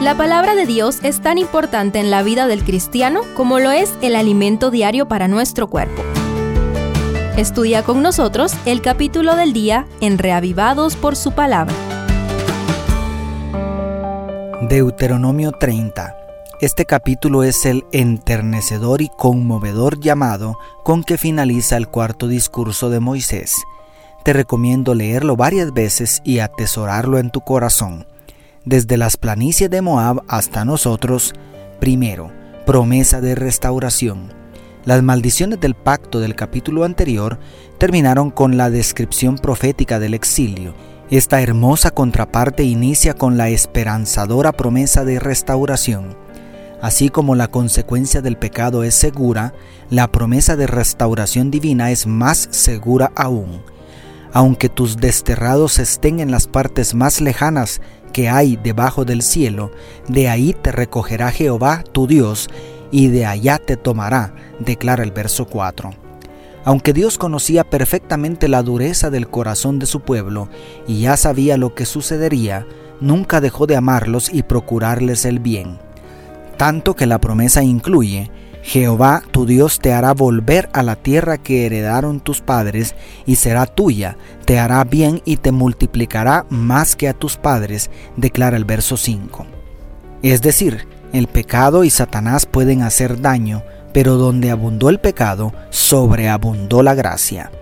La palabra de Dios es tan importante en la vida del cristiano como lo es el alimento diario para nuestro cuerpo. Estudia con nosotros el capítulo del día en Reavivados por su palabra. Deuteronomio 30. Este capítulo es el enternecedor y conmovedor llamado con que finaliza el cuarto discurso de Moisés. Te recomiendo leerlo varias veces y atesorarlo en tu corazón. Desde las planicies de Moab hasta nosotros, primero, promesa de restauración. Las maldiciones del pacto del capítulo anterior terminaron con la descripción profética del exilio. Esta hermosa contraparte inicia con la esperanzadora promesa de restauración. Así como la consecuencia del pecado es segura, la promesa de restauración divina es más segura aún. Aunque tus desterrados estén en las partes más lejanas que hay debajo del cielo, de ahí te recogerá Jehová tu Dios, y de allá te tomará, declara el verso 4. Aunque Dios conocía perfectamente la dureza del corazón de su pueblo y ya sabía lo que sucedería, nunca dejó de amarlos y procurarles el bien tanto que la promesa incluye, Jehová tu Dios te hará volver a la tierra que heredaron tus padres y será tuya, te hará bien y te multiplicará más que a tus padres, declara el verso 5. Es decir, el pecado y Satanás pueden hacer daño, pero donde abundó el pecado, sobreabundó la gracia.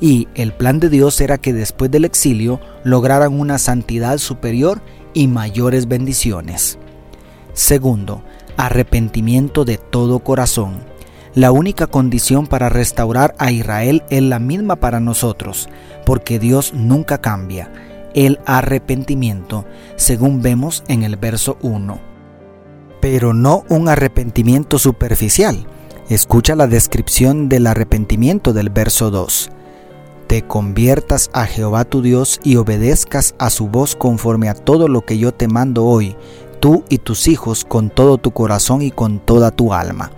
Y el plan de Dios era que después del exilio lograran una santidad superior y mayores bendiciones. Segundo, arrepentimiento de todo corazón. La única condición para restaurar a Israel es la misma para nosotros, porque Dios nunca cambia, el arrepentimiento, según vemos en el verso 1. Pero no un arrepentimiento superficial. Escucha la descripción del arrepentimiento del verso 2. Te conviertas a Jehová tu Dios y obedezcas a su voz conforme a todo lo que yo te mando hoy, tú y tus hijos con todo tu corazón y con toda tu alma.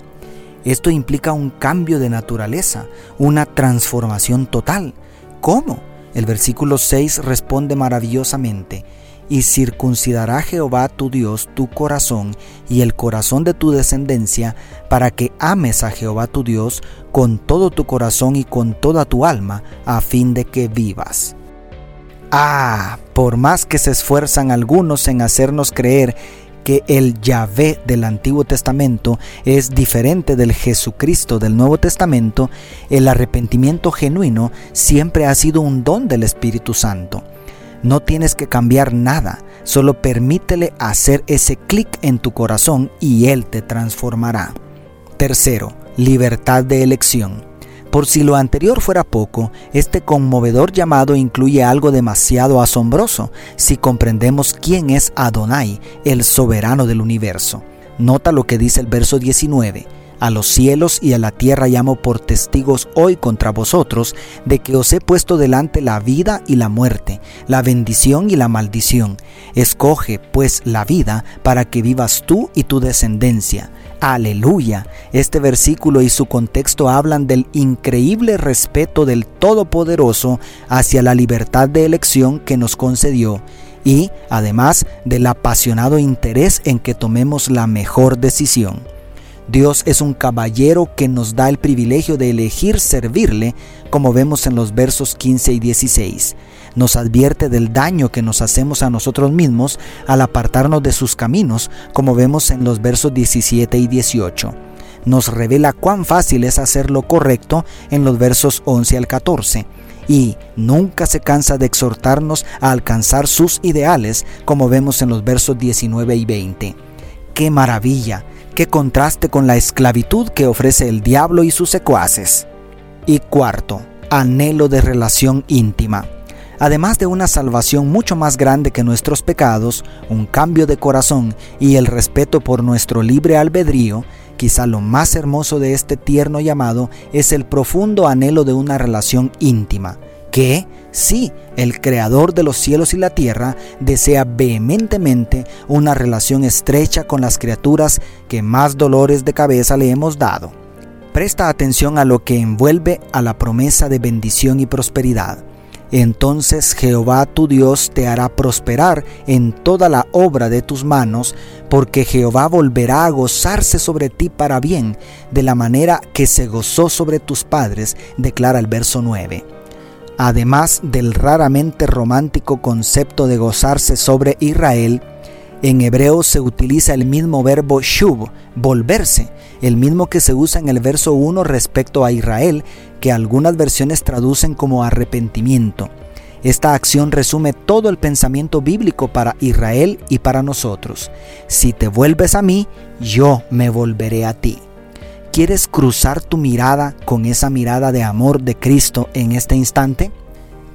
Esto implica un cambio de naturaleza, una transformación total. ¿Cómo? El versículo 6 responde maravillosamente, y circuncidará Jehová tu Dios tu corazón y el corazón de tu descendencia, para que ames a Jehová tu Dios con todo tu corazón y con toda tu alma, a fin de que vivas. Ah, por más que se esfuerzan algunos en hacernos creer que el Yahvé del Antiguo Testamento es diferente del Jesucristo del Nuevo Testamento, el arrepentimiento genuino siempre ha sido un don del Espíritu Santo. No tienes que cambiar nada, solo permítele hacer ese clic en tu corazón y Él te transformará. Tercero, libertad de elección. Por si lo anterior fuera poco, este conmovedor llamado incluye algo demasiado asombroso si comprendemos quién es Adonai, el soberano del universo. Nota lo que dice el verso 19. A los cielos y a la tierra llamo por testigos hoy contra vosotros de que os he puesto delante la vida y la muerte, la bendición y la maldición. Escoge pues la vida para que vivas tú y tu descendencia Aleluya. Este versículo y su contexto hablan del increíble respeto del Todopoderoso hacia la libertad de elección que nos concedió y además del apasionado interés en que tomemos la mejor decisión. Dios es un caballero que nos da el privilegio de elegir servirle, como vemos en los versos 15 y 16 nos advierte del daño que nos hacemos a nosotros mismos al apartarnos de sus caminos, como vemos en los versos 17 y 18. Nos revela cuán fácil es hacer lo correcto en los versos 11 al 14 y nunca se cansa de exhortarnos a alcanzar sus ideales, como vemos en los versos 19 y 20. ¡Qué maravilla! ¡Qué contraste con la esclavitud que ofrece el diablo y sus secuaces! Y cuarto, anhelo de relación íntima. Además de una salvación mucho más grande que nuestros pecados, un cambio de corazón y el respeto por nuestro libre albedrío, quizá lo más hermoso de este tierno llamado es el profundo anhelo de una relación íntima, que, sí, el Creador de los cielos y la tierra desea vehementemente una relación estrecha con las criaturas que más dolores de cabeza le hemos dado. Presta atención a lo que envuelve a la promesa de bendición y prosperidad entonces Jehová tu Dios te hará prosperar en toda la obra de tus manos, porque Jehová volverá a gozarse sobre ti para bien, de la manera que se gozó sobre tus padres, declara el verso 9. Además del raramente romántico concepto de gozarse sobre Israel, en hebreo se utiliza el mismo verbo shuv, volverse, el mismo que se usa en el verso 1 respecto a Israel, que algunas versiones traducen como arrepentimiento. Esta acción resume todo el pensamiento bíblico para Israel y para nosotros. Si te vuelves a mí, yo me volveré a ti. ¿Quieres cruzar tu mirada con esa mirada de amor de Cristo en este instante?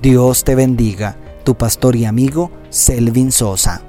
Dios te bendiga, tu pastor y amigo Selvin Sosa.